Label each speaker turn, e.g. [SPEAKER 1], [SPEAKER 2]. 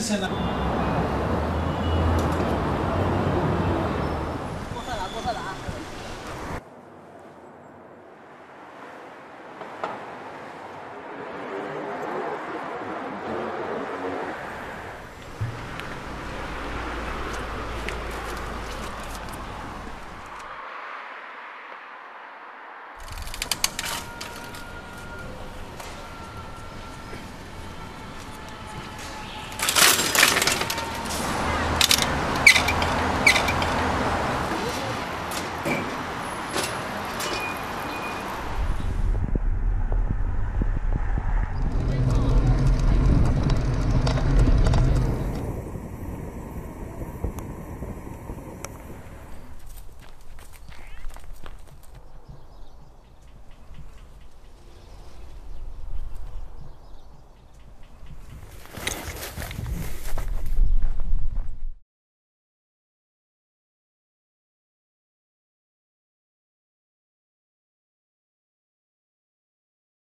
[SPEAKER 1] Gracias.